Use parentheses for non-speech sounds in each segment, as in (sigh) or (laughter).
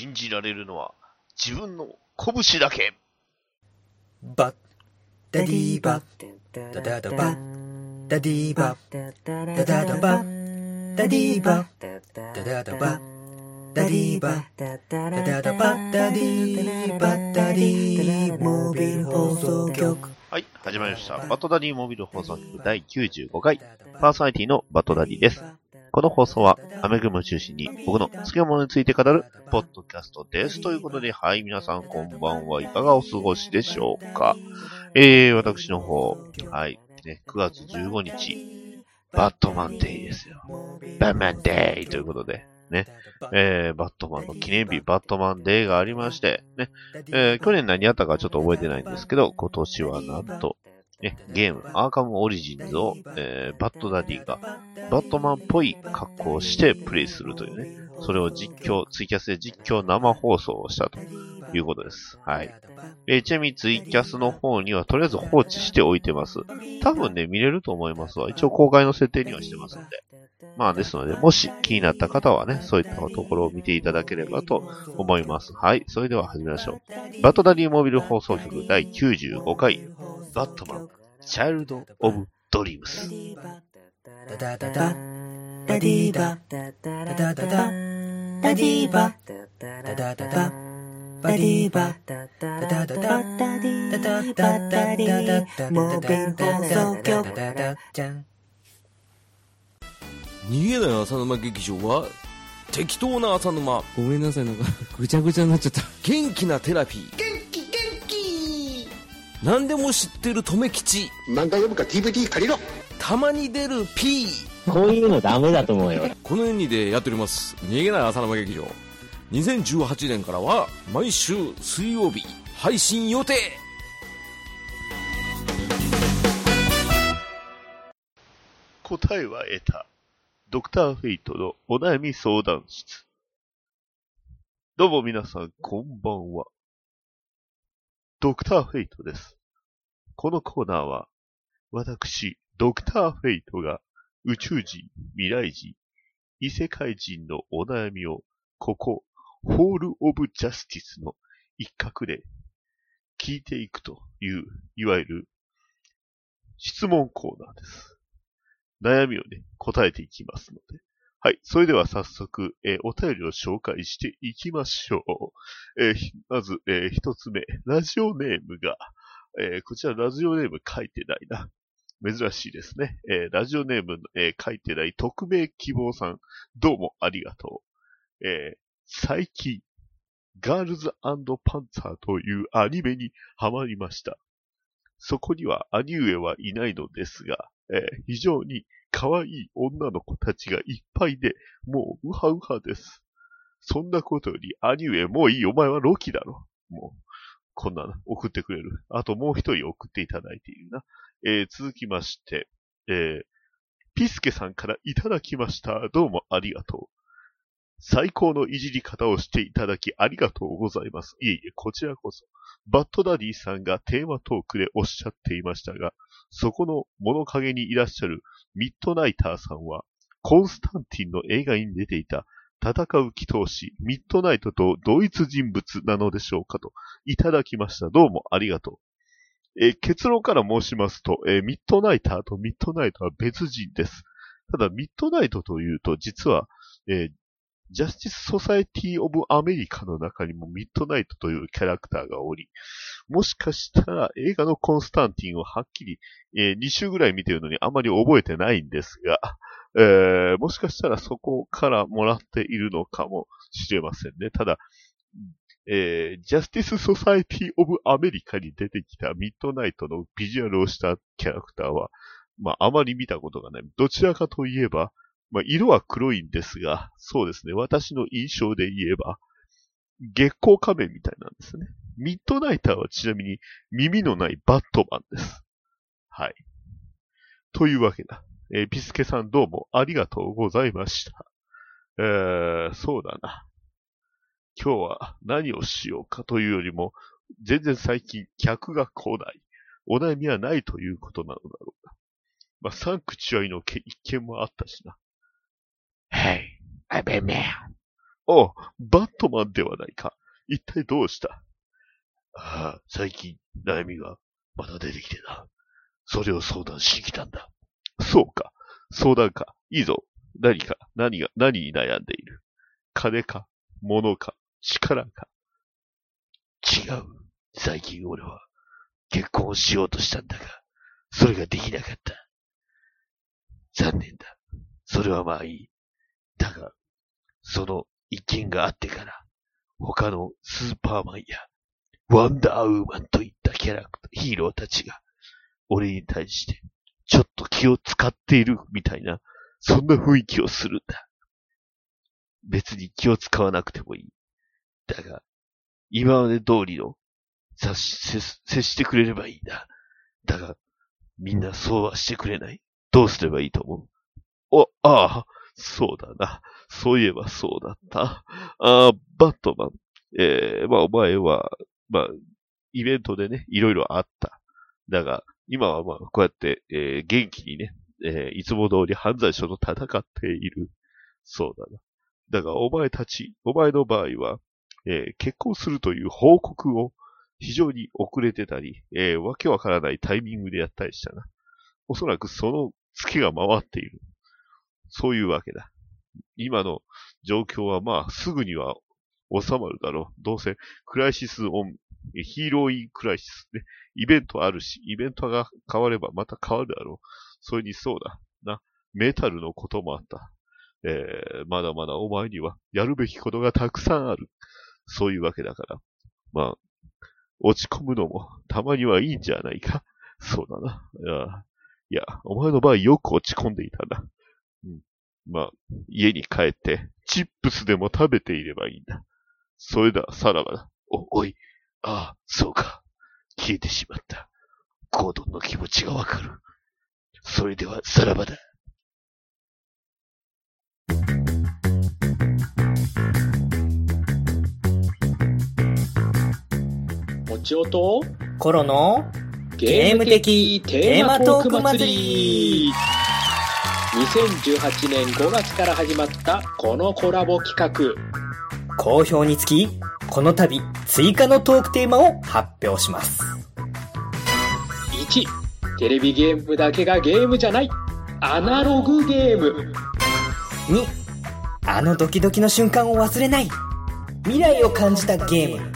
信じられるのは自分の拳だけ。バッ、ダディーバッ、ダダダバッ、ダディーバッ、ダダダバッ、ダディーバッ、ダダダバッ、ダディーバッ、ダダダバッ、ダディーバッ、ダディーモービル放送局。はい、始まりました。バットダディモビル放送局第95回、パーソナリティのバットダディです。この放送は、アメコミを中心に僕の好きなものについて語る、ポッドキャストです。ということで、はい、皆さんこんばんはいかがお過ごしでしょうか。えー、私の方、はい、ね、9月15日、バットマンデーですよ。バットマンデーということで、ね、えー、バットマンの記念日、バットマンデーがありまして、ね、えー去年何やったかちょっと覚えてないんですけど、今年はなんと、ね、ゲーム、アーカムオリジンズを、えーバッドダディが、バットマンっぽい格好をしてプレイするというね、それを実況、ツイキャスで実況生放送をしたということです。はい。えーちなみにツイキャスの方にはとりあえず放置しておいてます。多分ね、見れると思いますわ。一応公開の設定にはしてますんで。まあですので、もし気になった方はね、そういったところを見ていただければと思います。はい。それでは始めましょう。バトダディモビル放送局第95回、バットマン、チャイルド・オブ・ドリームス。ダダダダ、ダディーバッ、ダダダダ、ダディーバッ、ダダダダ、バディーバッ、ダダダダ、ダダダダダダダ、モービル放送局。ダダダじゃん。逃げない浅沼劇場は適当な浅沼。ごめんなさい、なんか、(laughs) ぐちゃぐちゃになっちゃった。元気なテラピー。元気元気。何でも知ってる留吉。漫画読むか DVD 借りろ。たまに出る P こういうのダメだと思うよ。(laughs) この2でやっております。逃げない浅沼劇場。2018年からは毎週水曜日配信予定。答えは得た。ドクターフェイトのお悩み相談室。どうも皆さん、こんばんは。ドクターフェイトです。このコーナーは、私、ドクターフェイトが宇宙人、未来人、異世界人のお悩みを、ここ、ホール・オブ・ジャスティスの一角で聞いていくという、いわゆる質問コーナーです。悩みをね、答えていきますので。はい。それでは早速、えーお便りを紹介していきましょう。えーまず、えー一つ目、ラジオネームが、えーこちらラジオネーム書いてないな。珍しいですね。えーラジオネーム、えー書いてない匿名希望さん、どうもありがとう。えー最近、ガールズパンツァーというアニメにハマりました。そこには兄上はいないのですが、えー非常に可愛い女の子たちがいっぱいで、もううはうはです。そんなことより兄上もういい、お前はロキだろ。もう、こんなの送ってくれる。あともう一人送っていただいているな。えー続きまして、えーピスケさんからいただきました。どうもありがとう。最高のいじり方をしていただきありがとうございます。いえいえ、こちらこそ。バッドダディさんがテーマトークでおっしゃっていましたが、そこの物陰にいらっしゃるミッドナイターさんは、コンスタンティンの映画に出ていた戦う祈祷師、ミッドナイトと同一人物なのでしょうかと、いただきました。どうもありがとう。え結論から申しますと、えミッドナイターとミッドナイトは別人です。ただ、ミッドナイトというと、実は、えジャスティス・ソサエティ・オブ・アメリカの中にもミッドナイトというキャラクターがおり、もしかしたら映画のコンスタンティンをはっきり、え2週ぐらい見てるのにあまり覚えてないんですが、えーもしかしたらそこからもらっているのかもしれませんね。ただ、えージャスティス・ソサエティ・オブ・アメリカに出てきたミッドナイトのビジュアルをしたキャラクターは、まあ、あまり見たことがない。どちらかといえば、まあ、色は黒いんですが、そうですね。私の印象で言えば、月光仮面みたいなんですね。ミッドナイターはちなみに耳のないバットマンです。はい。というわけだ。えーピスケさんどうもありがとうございました。えー、そうだな。今日は何をしようかというよりも、全然最近客が来ない。お悩みはないということなのだろうな。まあ、サンクチュアリのけ一件もあったしな。Hey, I'm a man. おバットマンではないか。一体どうした？ああ、最近悩みがまた出てきてな。それを相談しに来たんだ。そうか。相談か。いいぞ。何か、何が、何に悩んでいる？金か、物か、力か？違う。最近俺は結婚をしようとしたんだが、それができなかった。残念だ。それはまあいい。だが、その一件があってから、他のスーパーマンやワンダーウーマンといったキャラクター、ヒーローたちが、俺に対して、ちょっと気を使っているみたいな、そんな雰囲気をするんだ。別に気を使わなくてもいい。だが、今まで通りの、接し接してくれればいいんだ。だが、みんなそうはしてくれない。どうすればいいと思う？お、ああ、そうだな。そういえばそうだった。ああ、バットマン。えー、まあお前は、まあ、イベントでね、いろいろあった。だが、今はまあ、こうやって、えー元気にね、えーいつも通り犯罪者と戦っている。そうだな。だが、お前たち、お前の場合は、えー結婚するという報告を非常に遅れてたり、えーわけわからないタイミングでやったりしたな。おそらくその月が回っている。そういうわけだ。今の状況はまあ、すぐには収まるだろう。どうせ、Crisis on、Hero in Crisis ね。イベントあるし、イベントが変わればまた変わるだろう。それにそうだ。な。メタルのこともあった。えー、まだまだお前にはやるべきことがたくさんある。そういうわけだから。まあ、落ち込むのもたまにはいいんじゃないか。そうだな。いや、いやお前の場合よく落ち込んでいたな。まあ、家に帰って、チップスでも食べていればいいんだ。それだ、さらばだ。お、おい。ああ、そうか。消えてしまった。ゴードンの気持ちがわかる。それでは、さらばだ。もちおとコロのゲーム的テーマトーク祭り2018年5月から始まったこのコラボ企画。好評につき、この度追加のトークテーマを発表します。1テレビゲームだけがゲームじゃない。アナログゲーム。2、あのドキドキの瞬間を忘れない。未来を感じたゲーム。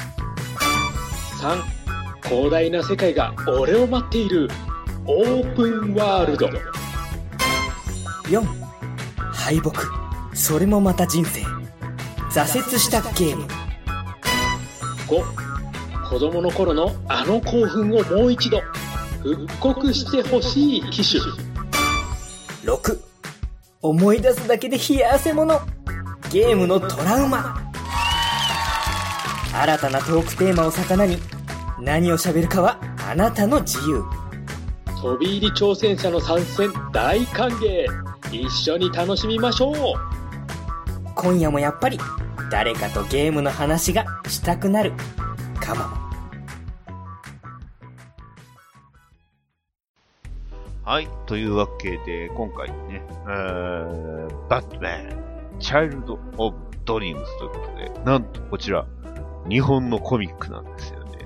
3広大な世界が俺を待っている。オープンワールド4、敗北。それもまた人生。挫折したゲーム。5子供の頃のあの興奮をもう一度。復刻してほしい機種。6思い出すだけで冷や汗もの。ゲームのトラウマ。新たなトークテーマを魚に。何を喋るかはあなたの自由飛び入り挑戦者の参戦大歓迎一緒に楽しみましょう今夜もやっぱり誰かとゲームの話がしたくなるかもはい。というわけで、今回ね、えー、バットマン、チャイルド・オブ・ドリームスということで、なんとこちら、日本のコミックなんですよね。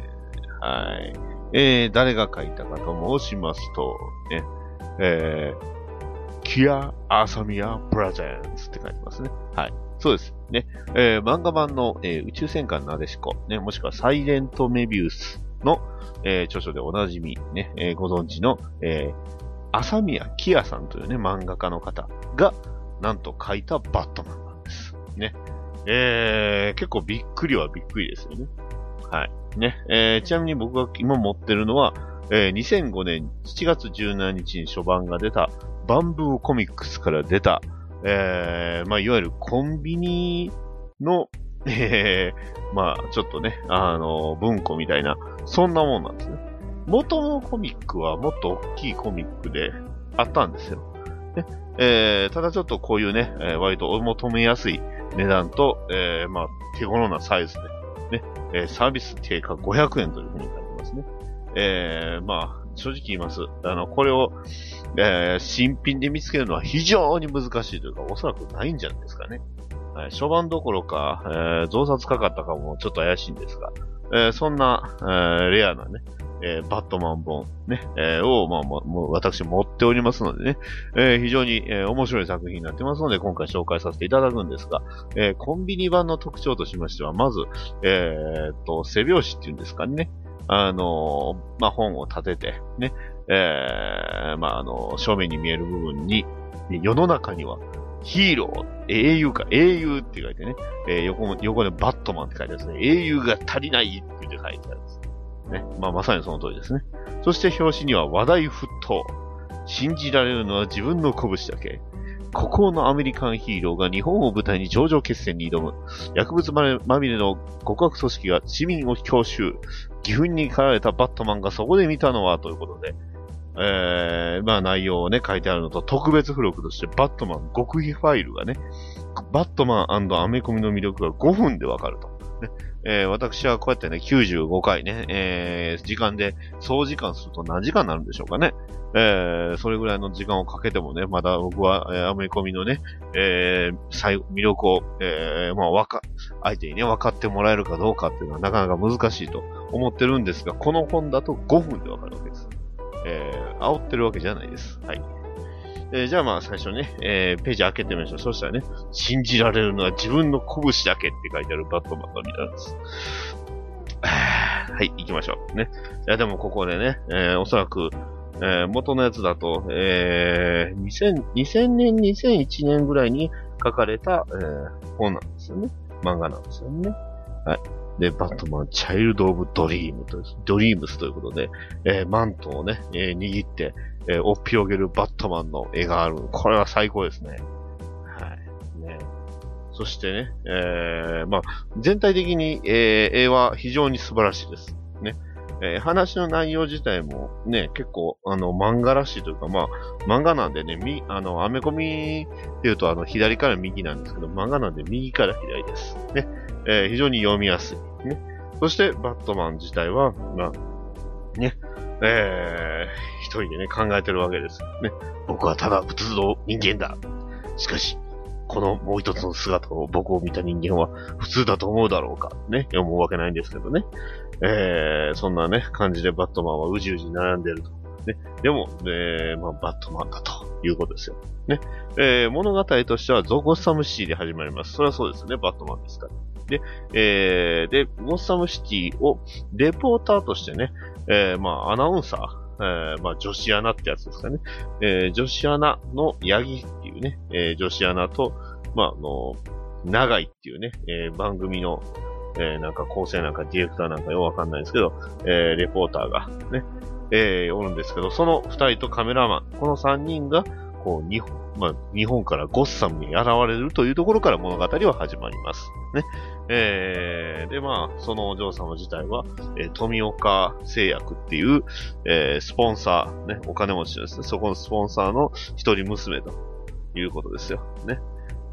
はい。えー、誰が書いたかと申しますと、ね、えー、キア・アサミア・プレゼンツって書いてますね。はい。そうです。ね。えー、漫画版の、えー宇宙戦艦なでしこ、ね、もしくはサイレント・メビウスの、えー著書でおなじみ、ね、えーご存知の、えー、朝宮キアさんというね、漫画家の方が、なんと書いたバットマンなんです。ね。えー、結構びっくりはびっくりですよね。はい。ね。えー、ちなみに僕が今持ってるのは、えー、2005年7月17日に初版が出た、バンブーコミックスから出た、えー、まあ、いわゆるコンビニの、えー、まあ、ちょっとね、あの、文庫みたいな、そんなもんなんですね。元のコミックはもっと大きいコミックであったんですよ。えーただちょっとこういうね、えー割とお求めやすい値段と、えーまあ、手頃なサイズで、ねえーサービス定価500円というふうに書いてますね。えーまあ、正直言います。あの、これを、えー新品で見つけるのは非常に難しいというか、おそらくないんじゃないですかね。はい初版どころか、えー増刷かかったかもちょっと怪しいんですが、えーそんな、えーレアなね、えーバットマン本、ね、えーを、まあ、もも私持っておりますのでね、えー非常に、えー面白い作品になってますので、今回紹介させていただくんですが、えーコンビニ版の特徴としましては、まず、えーっと、背表紙っていうんですかね、あのーまあ、本を立てて、ね、えーまあ、あの正面に見える部分に、世の中には、ヒーロー、英雄か、英雄って書いてね、えー横も横でバットマンって書いてあるんですね。英雄が足りないって書いてあるんです。ね。まあ、まさにその通りですね。そして表紙には話題沸騰。信じられるのは自分の拳だけ。孤高のアメリカンヒーローが日本を舞台に頂上決戦に挑む。薬物まみれの極悪組織が市民を強襲。義憤に駆られたバットマンがそこで見たのはということで、えー、まあ内容をね、書いてあるのと、特別付録として、バットマン極秘ファイルがね、バットマンアメコミの魅力が5分でわかると。ねえー私はこうやってね、95回ね、えー時間で、総時間すると何時間になるんでしょうかね。えーそれぐらいの時間をかけてもね、まだ僕は、えーアメコミのね、えー最魅力を、えーまあ、わか、相手にね、分かってもらえるかどうかっていうのはなかなか難しいと思ってるんですが、この本だと5分でわかるわけです。えー、煽ってるわけじゃないです。はい。えーじゃあまあ最初ね、えーページ開けてみましょう。そしたらね、信じられるのは自分の拳だけって書いてあるバットマンが見たんです。はい、行きましょう。ね。いやでもここでね、えーおそらく、えー元のやつだと、えー2000、2000年、2001年ぐらいに書かれた、えー本なんですよね。漫画なんですよね。はい。で、バットマン、チャイルド・オブ・ドリームと、ドリームスということで、えーマントをね、えー握って、えー、おっぴろげるバットマンの絵がある。これは最高ですね。はい。ね。そしてね、えー、まあ、全体的に、えー絵は非常に素晴らしいです。ね。えー話の内容自体もね、結構、あの、漫画らしいというか、まあ、漫画なんでね、み、あの、アメコミっていうと、あの、左から右なんですけど、漫画なんで右から左です。ね。えー非常に読みやすい。ね。そして、バットマン自体は、まあ、ね、えー、一人でね、考えてるわけです。ね。僕はただ仏像人間だ。しかし、このもう一つの姿を僕を見た人間は普通だと思うだろうか。ね。思うわけないんですけどね。えー、そんなね、感じでバットマンはうじうじ悩んでると。ね。でも、えー、まあ、バットマンだということですよ。ね。えー、物語としてはゾゴサムシティで始まります。それはそうですね。バットマンですから。で、えー、で、ゴッサムシティをレポーターとしてね、えー、まあ、アナウンサー、えー、まあ、女子アナってやつですかね。えー、女子アナのヤギっていうね、えー、女子アナと、まあ、あの、長井っていうね、えー、番組の、えー、なんか構成なんかディレクターなんかよくわかんないですけど、えー、レポーターがね、えー、おるんですけど、その二人とカメラマン、この三人が、こう、日本、まあ、日本からゴッサムに現れるというところから物語は始まります。ね。えー、で、まあ、そのお嬢様自体は、えー富岡製薬っていう、えースポンサー、ね、お金持ちですね。そこのスポンサーの一人娘ということですよ。ね。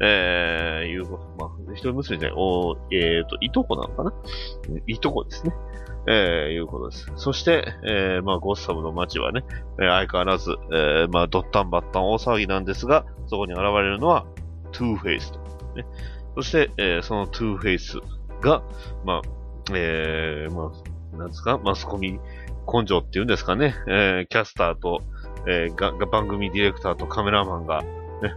えー、いうこと、まあ、一人娘じゃない、おえーと、いとこなのかな？いとこですね。えー、いうことです。そして、えー、まあ、ゴッサムの街はね、え相変わらず、えー、まあ、ドッタンバッタン大騒ぎなんですが、そこに現れるのは、トゥーフェイスと。ね。そして、えーそのトゥーフェイスが、まあ、えー、まあ、なんですか、マスコミ根性っていうんですかね、えーキャスターと、えーが、が番組ディレクターとカメラマンが、ね、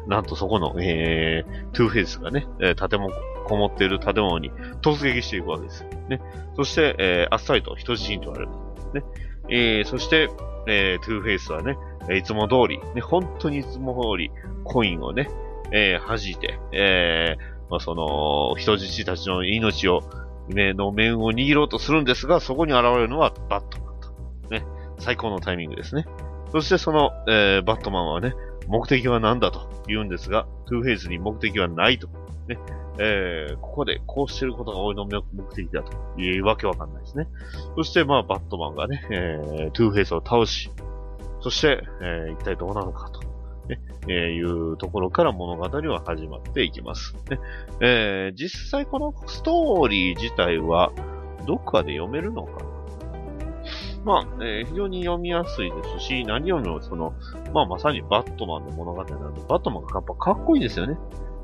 なんとそこの、えー、トゥーフェイスがね、えー建物、こもっている建物に突撃していくわけです。ね。そして、えーあっさりと人質に取られる。ね。えーそして、えートゥーフェイスはね、いつも通り、ね、本当にいつも通り、コインをね、えー弾いて、えーまあ、その、人質たちの命を、目の面を握ろうとするんですが、そこに現れるのはバットマンと。ね。最高のタイミングですね。そしてその、えーバットマンはね、目的は何だと言うんですが、トゥーフェイスに目的はないと。ね。えーここでこうしてることが俺の目的だというわけわかんないですね。そして、まあ、バットマンがね、えートゥーフェイスを倒し、そして、えー一体どうなのかと。ね、えーいうところから物語は始まっていきます。ねえー実際このストーリー自体は、どっかで読めるのかなまあ、えー非常に読みやすいですし、何よりもその、まあまさにバットマンの物語なので、バットマンがやっぱかっこいいですよね。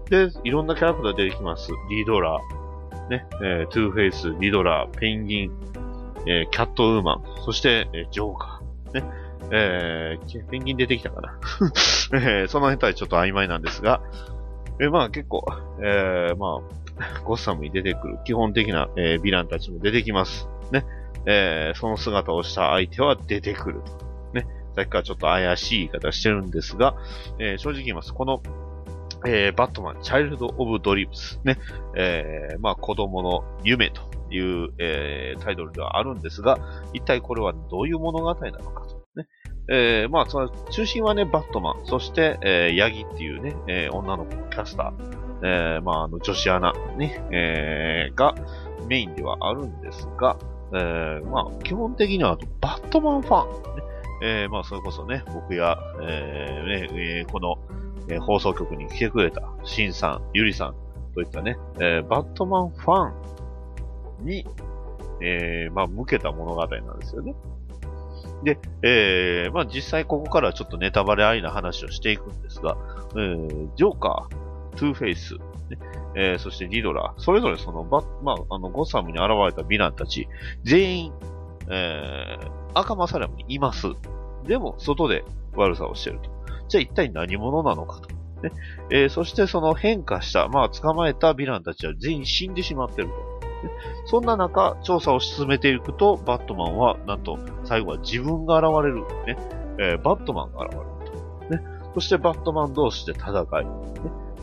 で、いろんなキャラクター出てきます。リドラー、ね、えートゥーフェイス、リドラー、ペンギン、えーキャットウーマン、そして、えージョーカー、ね、えーペンギン出てきたかな。(laughs) えーその辺たりちょっと曖昧なんですが、えーまあ結構、えーまあ、ゴッサムに出てくる基本的な、えーヴィランたちも出てきます。ね。えーその姿をした相手は出てくる。ね。さっきからちょっと怪しい言い方してるんですが、えー正直言います。この、えーバットマン、チャイルド・オブ・ドリームス。ね。えーまあ子供の夢という、えータイトルではあるんですが、一体これはどういう物語なのかと。ね。えーまあ、その中心はね、バットマン、そして、えーヤギっていうね、えー女の子の、キャスター、えーまあ、あの、女子アナ、ね、えーがメインではあるんですが、えーまあ、基本的には、バットマンファン、ね、えーまあ、それこそね、僕や、えーねえーこの、えー放送局に来てくれた、シンさん、ユリさんといったね、えーバットマンファンに、えーまあ、向けた物語なんですよね。で、えー、まあ実際ここからちょっとネタバレありな話をしていくんですが、えー、ジョーカー、トゥーフェイス、ねえー、そしてリドラー、それぞれそのバ、まあ、あの、ゴッサムに現れたヴィランたち、全員、えー、アーカムアサイラムにいます。でも、外で悪さをしていると。じゃあ一体何者なのかと。ねえー、そしてその変化した、まあ捕まえたヴィランたちは全員死んでしまってると。ねそんな中、調査を進めていくと、バットマンは、なんと、最後は自分が現れる。ねえーバットマンが現れると。ね、そしてバットマン同士で戦い。ね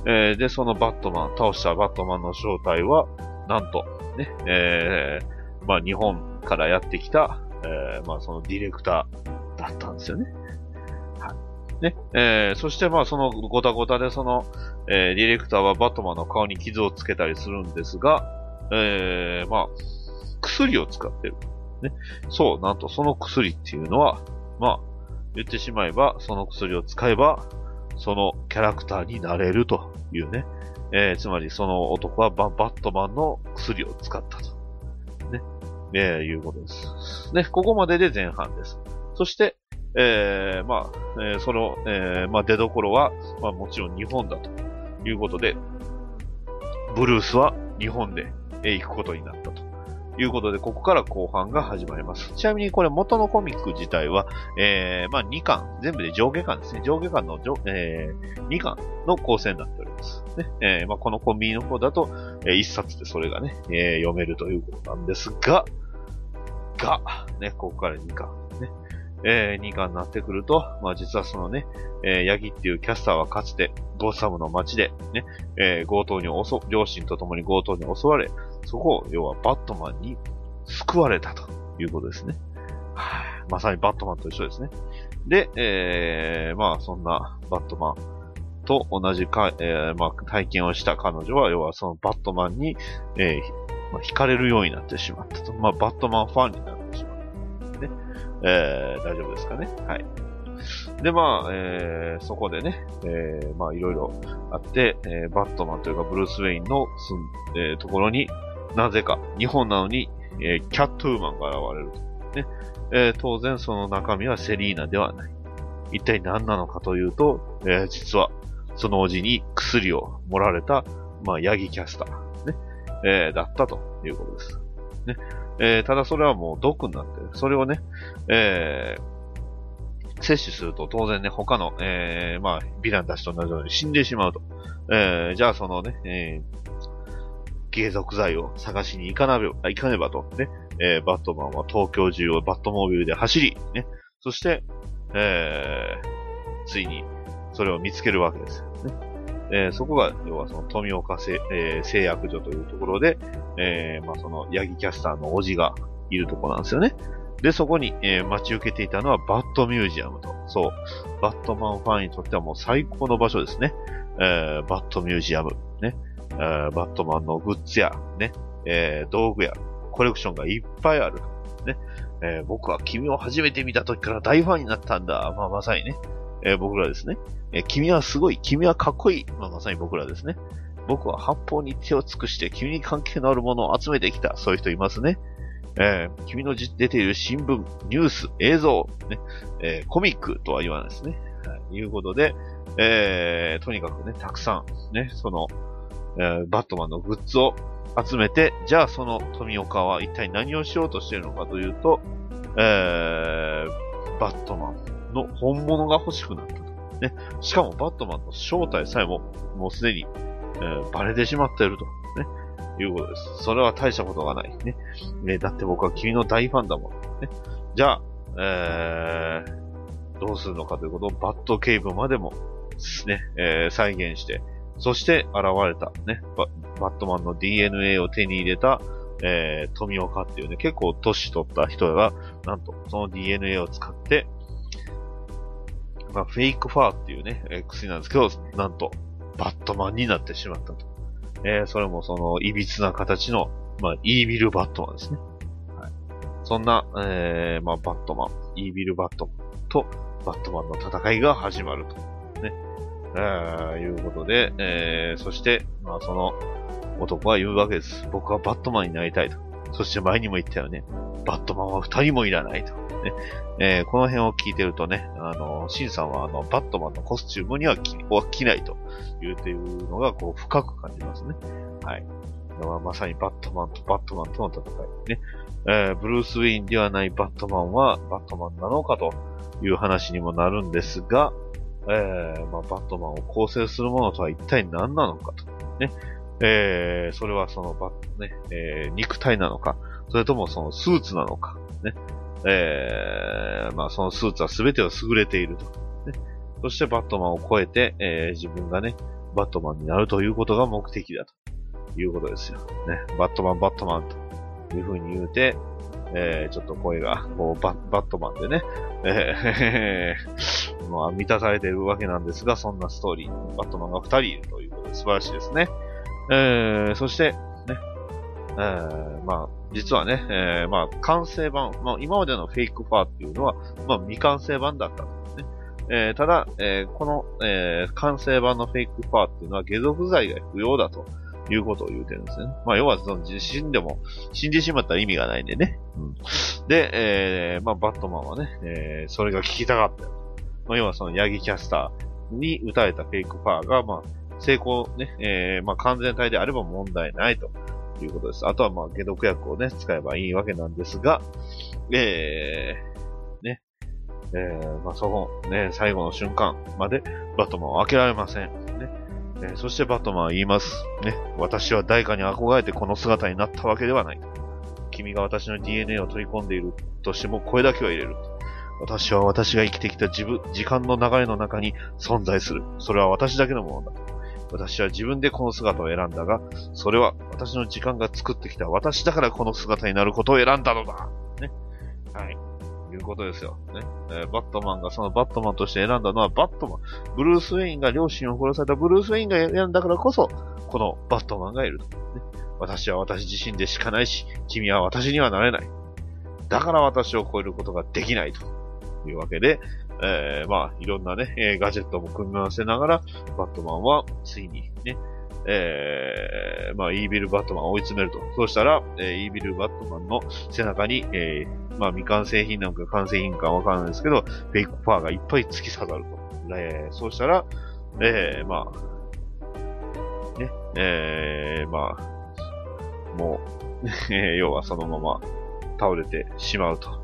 えーで、そのバットマン、倒したバットマンの正体は、なんと、ね、えーまあ日本からやってきた、えーまあそのディレクターだったんですよね。ね、えーそしてまあそのごたごたでその、えーディレクターはバットマンの顔に傷をつけたりするんですが、えーまあ、薬を使ってる。ね。そう、なんとその薬っていうのは、まあ、言ってしまえば、その薬を使えば、そのキャラクターになれるというね。えーつまりその男はババットマンの薬を使ったと。ね。えーいうことです。ね、ここまでで前半です。そして、えーまあ、えーその、えーまあ、出所は、まあ、もちろん日本だということで、ブルースは日本で、えー行くことになったと。いうことで、ここから後半が始まります。ちなみにこれ元のコミック自体は、えー、まあ2巻、全部で上下巻ですね。上下巻の上、えー、2巻の構成になっております。ね、えー、まあこのコンビニの方だと、えー、1冊でそれがね、えー読めるということなんですが、が、ね、ここから2巻、えー、2巻になってくると、まあ実はそのね、えー、ヤギっていうキャスターはかつて、ゴーサムの街で、ね、えー強盗に襲、両親と共に強盗に襲われ、そこを、要はバットマンに救われたということですね。はいまさにバットマンと一緒ですね。で、えー、まあそんなバットマンと同じか、えー、まあ体験をした彼女は、要はそのバットマンに、えーまあ、惹かれるようになってしまったと。まあバットマンファンになってしまった。ね。えー、大丈夫ですかね。はい。で、まあ、えー、そこでね、えー、まあ、いろいろあって、えー、バットマンというか、ブルース・ウェインの住ん、えー、ところに、なぜか、日本なのに、えー、キャットウーマンが現れると。ね。えー、当然その中身はセリーナではない。一体何なのかというと、えー、実は、そのおじに薬を盛られた、まあ、ヤギキャスター、ね。えー、だったということです。ね。えー、ただそれはもう毒になってる。それをね、えー、摂取すると当然ね、他の、えー、まあ、ヴィランたちと同じように死んでしまうと。えー、じゃあそのね、えー、継続剤を探しに行かなべ、行かねばと、ね、えー、バットマンは東京中をバットモービルで走り、ね、そして、えー、ついに、それを見つけるわけですよね。えーそこが、要はその富岡製,、えー製薬所というところで、えーまあそのヤギキャスターのおじがいるところなんですよね。で、そこに、えー待ち受けていたのはバットミュージアムと。そう。バットマンファンにとってはもう最高の場所ですね。えーバットミュージアム。ね。えーバットマンのグッズや、ね。えー道具や、コレクションがいっぱいある。ね。えー僕は君を初めて見た時から大ファンになったんだ。まあまさにね。えー僕らですね。えー君はすごい、君はかっこいい。まあまさに僕らですね。僕は八方に手を尽くして君に関係のあるものを集めてきた。そういう人いますね。えー君の出ている新聞、ニュース、映像、ね、えーコミックとは言わないですね。はい。いうことで、えー、とにかくね、たくさん、ね、その、えー、バットマンのグッズを集めて、じゃあその富岡は一体何をしようとしているのかというと、えー、バットマンの本物が欲しくなったと。ね。しかもバットマンの正体さえも、もうすでに、えー、バレてしまっていると。ね。いうことです。それは大したことがない。ね。ねだって僕は君の大ファンだもん。ね。じゃあ、えー、どうするのかということをバットケーブまでも、ね、えー、再現して、そして現れた、ね、ババットマンの DNA を手に入れた、えー、富岡っていうね、結構年取った人が、なんと、その DNA を使って、まあ、フェイクファーっていうね、えー、薬なんですけど、なんと、バットマンになってしまったと。えー、それもその、歪な形の、まあ、イービルバットマンですね。はい。そんな、えー、まあ、バットマン、イービルバットマンと、バットマンの戦いが始まると。ね。えー、いうことで、えー、そして、まあ、その、男は言うわけです。僕はバットマンになりたいと。そして前にも言ったよね。バットマンは二人もいらないと。ねえー、この辺を聞いてるとね、あの、シンさんはあの、バットマンのコスチュームには着は着ないと言うていうのが、こう、深く感じますね。はい。まさにバットマンとバットマンとの戦いね。えー、ブルース・ウィンではないバットマンはバットマンなのかという話にもなるんですが、えー、まあ、バットマンを構成するものとは一体何なのかと。ね。えー、それはそのバッ、ね、えー、肉体なのか、それともそのスーツなのか、ね。えー、まあそのスーツは全てを優れていると。ね。そしてバットマンを超えて、えー、自分がね、バットマンになるということが目的だということですよ。ね。バットマン、バットマンという風に言うて、えー、ちょっと声が、こうバ、バットマンでね、えー、まあ、満たされているわけなんですが、そんなストーリー、バットマンが二人いるということで素晴らしいですね。えー、そして、ね、えー、まあ、実はね、えー、まあ、完成版、まあ、今までのフェイクファーっていうのは、まあ、未完成版だったんですね。えー、ただ、えー、この、えー、完成版のフェイクファーっていうのは、下属罪が不要だということを言うてるんですね。まあ、要は、その、死んでも、死んでしまったら意味がないんでね。うん、で、えー、まあ、バットマンはね、えー、それが聞きたかった。まあ、要はその、ヤギキャスターに打たれたフェイクファーが、まあ、成功ね、えー、まあ、完全体であれば問題ないということです。あとは、まあ、解毒薬をね、使えばいいわけなんですが、えー、ね、えー、まあ、その、ね、最後の瞬間まで、バトマンは開けられません。ね。えー、そしてバトマンは言います。ね。私は誰かに憧れてこの姿になったわけではない。君が私の DNA を取り込んでいるとしても、声だけは入れる。私は私が生きてきた自分、時間の流れの中に存在する。それは私だけのものだ。私は自分でこの姿を選んだが、それは私の時間が作ってきた私だからこの姿になることを選んだのだ。ね。はい。いうことですよ。ね。えー、バットマンがそのバットマンとして選んだのはバットマン。ブルース・ウェインが両親を殺されたブルース・ウェインが選んだからこそ、このバットマンがいると。ね、私は私自身でしかないし、君は私にはなれない。だから私を超えることができないというわけで、えー、まあ、いろんなね、えー、ガジェットも組み合わせながら、バットマンは、ついにね、えー、まあ、イービルバットマンを追い詰めると。そうしたら、えー、イービルバットマンの背中に、えー、まあ、未完成品なのか完成品かわからないですけど、フェイクパーがいっぱい突き刺さると。えー、そうしたら、えー、まあ、ね、えー、まあ、もう、(laughs) 要はそのまま倒れてしまうと。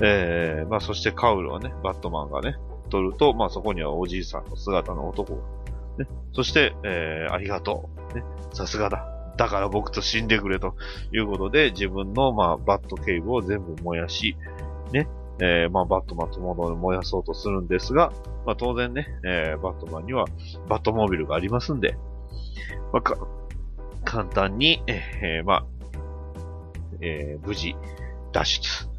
ね。えー、まあそしてカウルはね、バットマンがね、取ると、まあそこにはおじいさんの姿の男が。ね、そして、えー、ありがとう。ね、さすがだ。だから僕と死んでくれということで、自分の、まあ、バットケーブを全部燃やし、ね、えー、まあ、バットマンと物を燃やそうとするんですが、まあ、当然ね、えー、バットマンにはバットモービルがありますんで、まあ、か、簡単に、えー、まあ、えー、無事、脱出。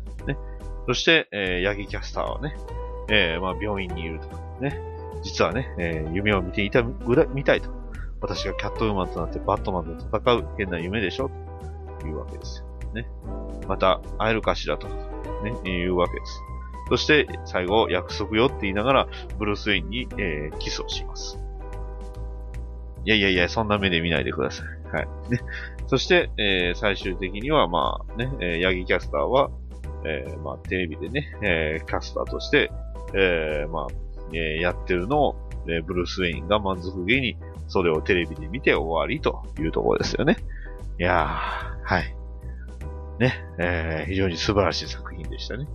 そして、えー、ヤギキャスターはね、えー、まあ、病院にいるとか。ね。実はね、えー、夢を見ていたぐら、見たいと。私がキャットウーマンとなってバットマンと戦う変な夢でしょ？というわけですよ。ね。また会えるかしらと、ね、いうわけです。そして、最後、約束よって言いながら、ブルース・ウェインに、えー、キスをします。いやいやいや、そんな目で見ないでください。はい。ね。そして、えー、最終的には、まあね、えー、ヤギキャスターは、えー、まあ、テレビでね、えー、キャスターとして、えー、まあ、えー、やってるのをで、ブルース・ウェインが満足げにそれをテレビで見て終わりというところですよね。いやー、はい。ね、えー、非常に素晴らしい作品でしたね。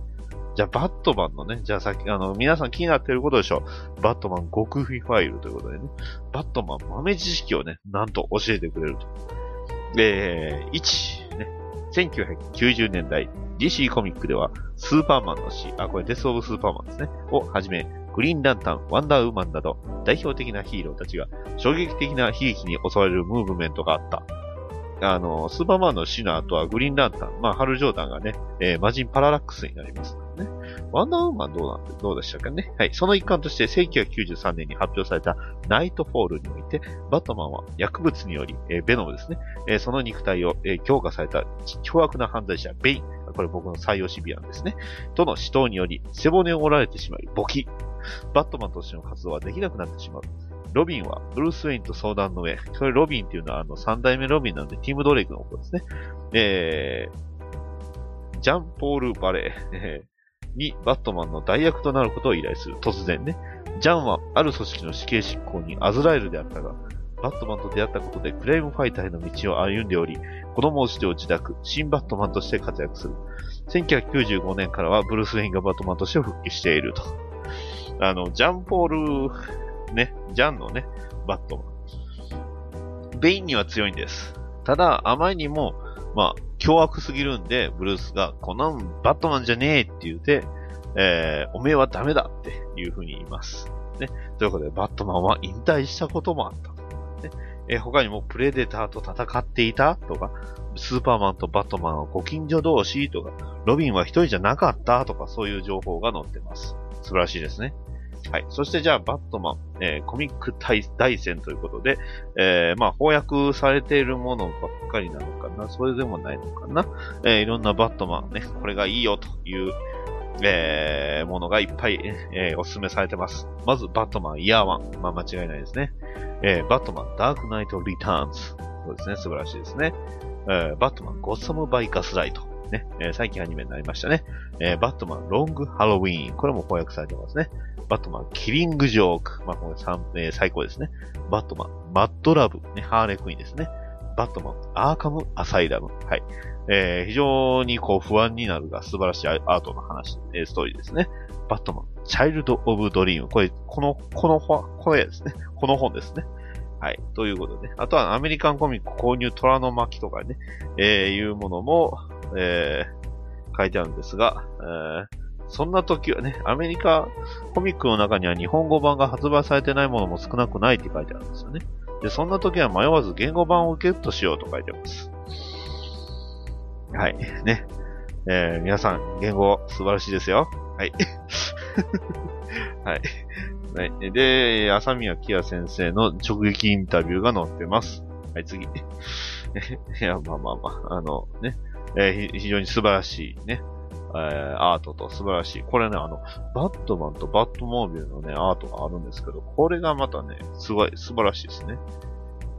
じゃあ、バットマンのね、じゃあさっき、あの、皆さん気になっていることでしょう。バットマン極秘ファイルということでね、バットマン豆知識をね、なんと教えてくれると。えー、1、ね、1990年代、DC コミックでは、スーパーマンの死、あ、これ Death of Superman ですね、をはじめ、グリーンランタン、ワンダーウーマンなど、代表的なヒーローたちが衝撃的な悲劇に襲われるムーブメントがあった。あの、スーパーマンの死の後はグリーンランタン、まあ、ハル・ジョーダンがね、えー、魔人パララックスになりますね。ワンダーウーマンどうなんで、どうでしたかね。はい。その一環として1993年に発表されたナイトフォールにおいて、バットマンは薬物により、えー、ベノムですね、えー、その肉体を、えー、強化された凶悪な犯罪者、ベイン、これ僕の採用シビアンですね、との死闘により背骨を折られてしまい、ボキ。バットマンとしての活動はできなくなってしまう。ロビンはブルース・ウェインと相談の上、これロビンっていうのはあの三代目ロビンなんで、ティム・ドレイクのことですね。えー、ジャン・ポール・バレー、えー、にバットマンの代役となることを依頼する。突然ね。ジャンはある組織の死刑執行にアズラエルであったが、バットマンと出会ったことでクレイムファイターへの道を歩んでおり、子供をして自宅、新バットマンとして活躍する。1995年からはブルース・ウェインがバットマンとして復帰していると。あの、ジャンポール、ね、ジャンのね、バットマン。ベインには強いんです。ただ、あまりにも、まあ、凶悪すぎるんで、ブルースが、こんなんバットマンじゃねえって言うて、えー、おめえはダメだっていう風に言います。ね。ということで、バットマンは引退したこともあった。ね。えー他にもプレデターと戦っていた？とか、スーパーマンとバットマンはご近所同士？とか、ロビンは一人じゃなかった？とか、そういう情報が載ってます。素晴らしいですね。はい。そしてじゃあ、バットマン、えーコミック大戦ということで、えーまあ、翻訳されているものばっかりなのかな？それでもないのかな？えーいろんなバットマンね、これがいいよという、えーものがいっぱい、えーお勧めされてます。まず、バットマンイヤーワン。まあ、間違いないですね。えーバットマンダークナイトリターンズ。そうですね、素晴らしいですね。えーバットマンゴッサムバイカスライト。ね、えー最近アニメになりましたね。えーバットマンロングハロウィーン。これも翻訳されてますね。バットマンキリングジョーク。まあ、これ三えー最高ですね。バットマンマッドラブ。ね、ハーレクイーンですね。バットマンアーカムアサイラム。はい。えー非常にこう不安になるが素晴らしいアートの話、えーストーリーですね。バットマン、チャイルド・オブ・ドリーム。これ、この、この本、これですね。この本ですね。はい。ということで、あとはアメリカンコミック購入虎の巻とかね、えーいうものも、えー書いてあるんですが、えーそんな時はね、アメリカコミックの中には日本語版が発売されてないものも少なくないって書いてあるんですよね。で、そんな時は迷わず言語版をゲットしようと書いてます。はい。ね。えー皆さん、言語素晴らしいですよ。はい。(laughs) はい。はい。で、浅宮キア先生の直撃インタビューが載ってます。はい、次。(laughs) いや、まあまあまあ、あのね、えー非常に素晴らしいね、えーアートと素晴らしい。これね、あの、バットマンとバットモービルのね、アートがあるんですけど、これがまたね、すごい、素晴らしいですね。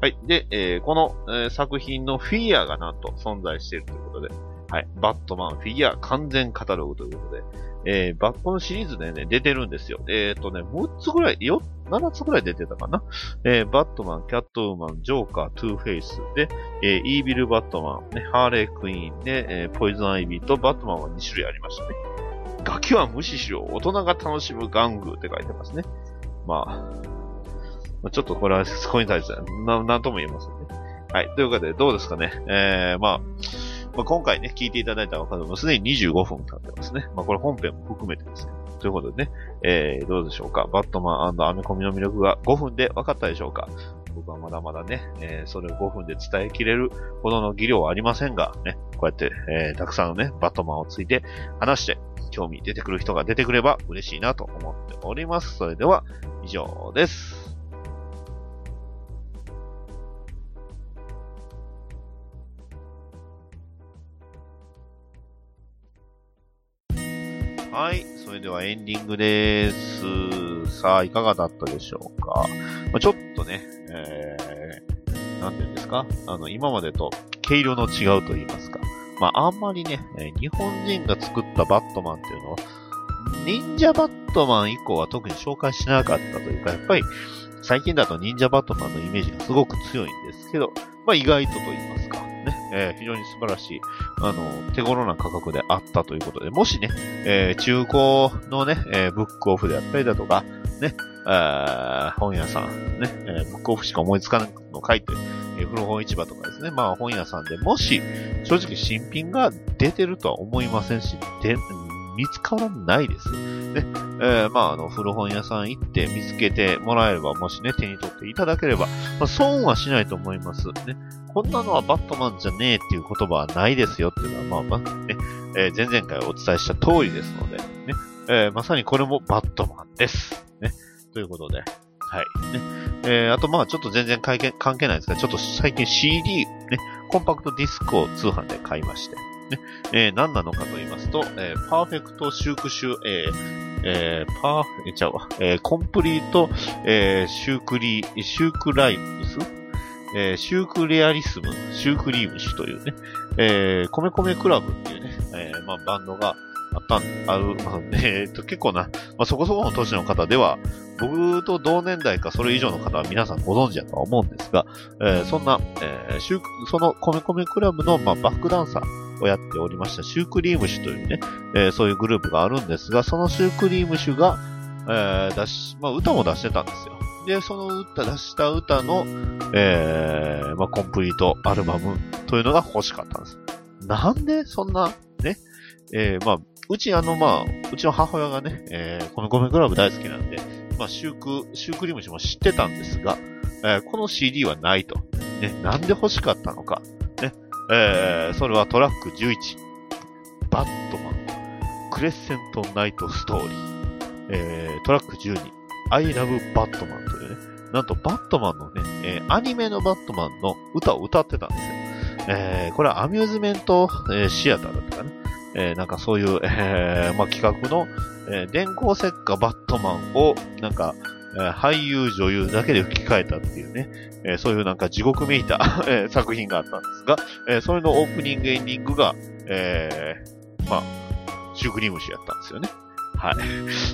はい。で、えーこの、えー作品のフィギュアがなんと存在しているということで、はい。バットマンフィギュア完全カタログということで、えーバットのシリーズでね、出てるんですよ。えっ、とね、6つぐらい、よ、7つぐらい出てたかな。えーバットマン、キャットウーマン、ジョーカー、トゥーフェイスで、えーイービルバットマン、ね、ハーレークイーンで、えーポイズンアイビーとバットマンは2種類ありましたね。ガキは無視しろ、大人が楽しむ玩具って書いてますね。まあ、まあちょっとこれは、そこに対して、な、なんとも言えませんね。はい。ということで、どうですかね。えー、まあ、まあ、今回ね、聞いていただいた方もすでに25分経ってますね。まあ、これ本編も含めてですね。ということでね、えー、どうでしょうか。バットマンアメコミの魅力が5分で分かったでしょうか。僕はまだまだね、えー、それを5分で伝えきれるほどの技量はありませんが、ね、こうやって、えー、たくさんのね、バットマンをついて話して、興味出てくる人が出てくれば嬉しいなと思っております。それでは、以上です。はい。それではエンディングです。さあ、いかがだったでしょうか？まあ、ちょっとね、えー、なんていうんですか？あの、今までと毛色の違うと言いますか。まあ、あんまりね、え日本人が作ったバットマンっていうのは、忍者バットマン以降は特に紹介しなかったというか、やっぱり最近だと忍者バットマンのイメージがすごく強いんですけど、まあ意外とと言います、えー非常に素晴らしい、あの、手頃な価格であったということで、もしね、えー中古のね、えーブックオフであったりだとか、ね、あ本屋さん、ね、えーブックオフしか思いつかないの書いて、えー古本市場とかですね、まあ本屋さんでもし、正直新品が出てるとは思いませんし、で、見つからないです。ね。えーまあ、あの、古本屋さん行って見つけてもらえれば、もしね、手に取っていただければ、まあ、損はしないと思います。ね。こんなのはバットマンじゃねえっていう言葉はないですよっていうのは、まあ、まあ、ね、えー前々回お伝えした通りですので、ね。えーまさにこれもバットマンです。ね。ということで、はい。ね。えーあとまあちょっと全然関係関係ないですが、ちょっと最近 CD、ね、コンパクトディスクを通販で買いまして、ね、えー何なのかと言いますと、えーパーフェクトシュークシュ、えーえーパーフェ、えちゃうわ、えーコンプリート、えーシュークリー、シュークライムスえーシュークレアリスム、シュークリームシュというね、えー、米米クラブっていうね、えーまあバンドがあったん、ある、(laughs) えーっと、結構な、まあそこそこの年の方では、僕と同年代かそれ以上の方は皆さんご存知だとは思うんですが、えーそんな、えーシュークその米米クラブの、まあ、バックダンサーをやっておりましたシュークリームシュというね、えーそういうグループがあるんですが、そのシュークリームシュが、えー出し、まあ、歌も出してたんですよ。で、その歌、出した歌の、えーまあ、コンプリートアルバムというのが欲しかったんです。なんでそんな、ね、えーまあ、うちあの、まあ、うちの母親がね、えーこのゴメクラブ大好きなんで、まあ、シューク、シュークリームシも知ってたんですが、えーこの CD はないと。ね、なんで欲しかったのか。ね、えーそれはトラック11。バットマン。クレッセントナイトストーリー。えートラック12。I love バットマンというね、なんとバットマンのね、えーアニメのバットマンの歌を歌ってたんですよ。えーこれはアミューズメント、えーシアターだったかな。えーなんかそういう、えーまあ、企画の、えー電光石火バットマンを、なんか、えー俳優、女優だけで吹き替えたっていうね、えーそういうなんか地獄めいた (laughs) え作品があったんですが、えーそれのオープニング、エンディングが、えーまあ、シュークリームシやったんですよね。はい。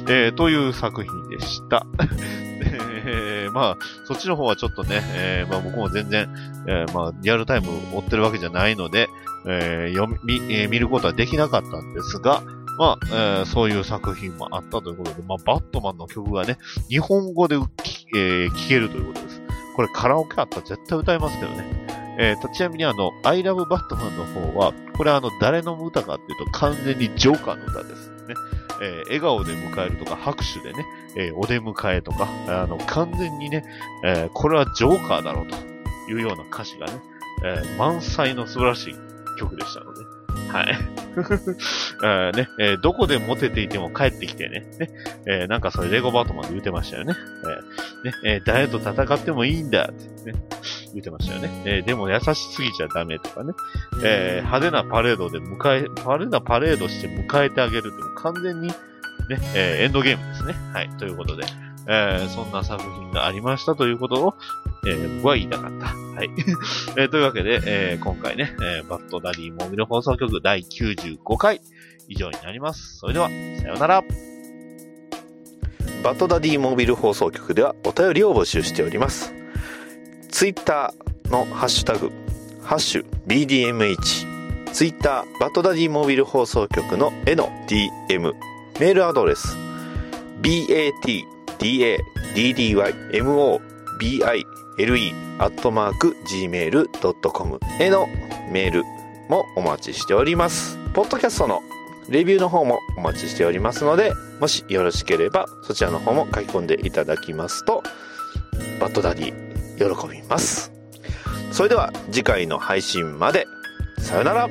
えーという作品でした。(laughs) えーまあ、そっちの方はちょっとね、えーまあ僕も全然、えーまあ、リアルタイム追ってるわけじゃないので、えー読み、えー見ることはできなかったんですが、まあ、えーそういう作品もあったということで、まあ、バットマンの曲がね、日本語でき、えーけるということです。これカラオケあったら絶対歌いますけどね。えー、ちなみにあの、I love バットマンの方は、これはあの、誰の歌かっていうと完全にジョーカーの歌ですね。えー笑顔で迎えるとか、拍手でね、えーお出迎えとか、あの、完全にね、えーこれはジョーカーだろうというような歌詞がね、えー満載の素晴らしい曲でしたので、はい。(laughs) えーね、えーどこでモテていても帰ってきてね、ね、えーなんかそれレゴバートマンで言ってましたよね。えーね、えー誰と戦ってもいいんだってね、言ってましたよね。えーでも優しすぎちゃダメとかね、えー派手なパレードで迎え、派手なパレードして迎えてあげるって完全にね、えーエンドゲームですね。はい、ということで、えーそんな作品がありましたということを、えー僕は言いたかった。はい。(laughs) えーというわけで、えー今回ね、えーバッドダディモービル放送局第95回以上になります。それでは、さようなら。バッドダディモービル放送局ではお便りを募集しております。ツイッターのハッシュタグ、ハッシュ BDMH、ツイッターバッドダディモービル放送局の絵の DM、メールアドレス、batdaddymobile アットマーク gmail.com へのメールもお待ちしております。ポッドキャストのレビューの方もお待ちしておりますので、もしよろしければそちらの方も書き込んでいただきますと、バッドダディ喜びます。それでは次回の配信まで、さよなら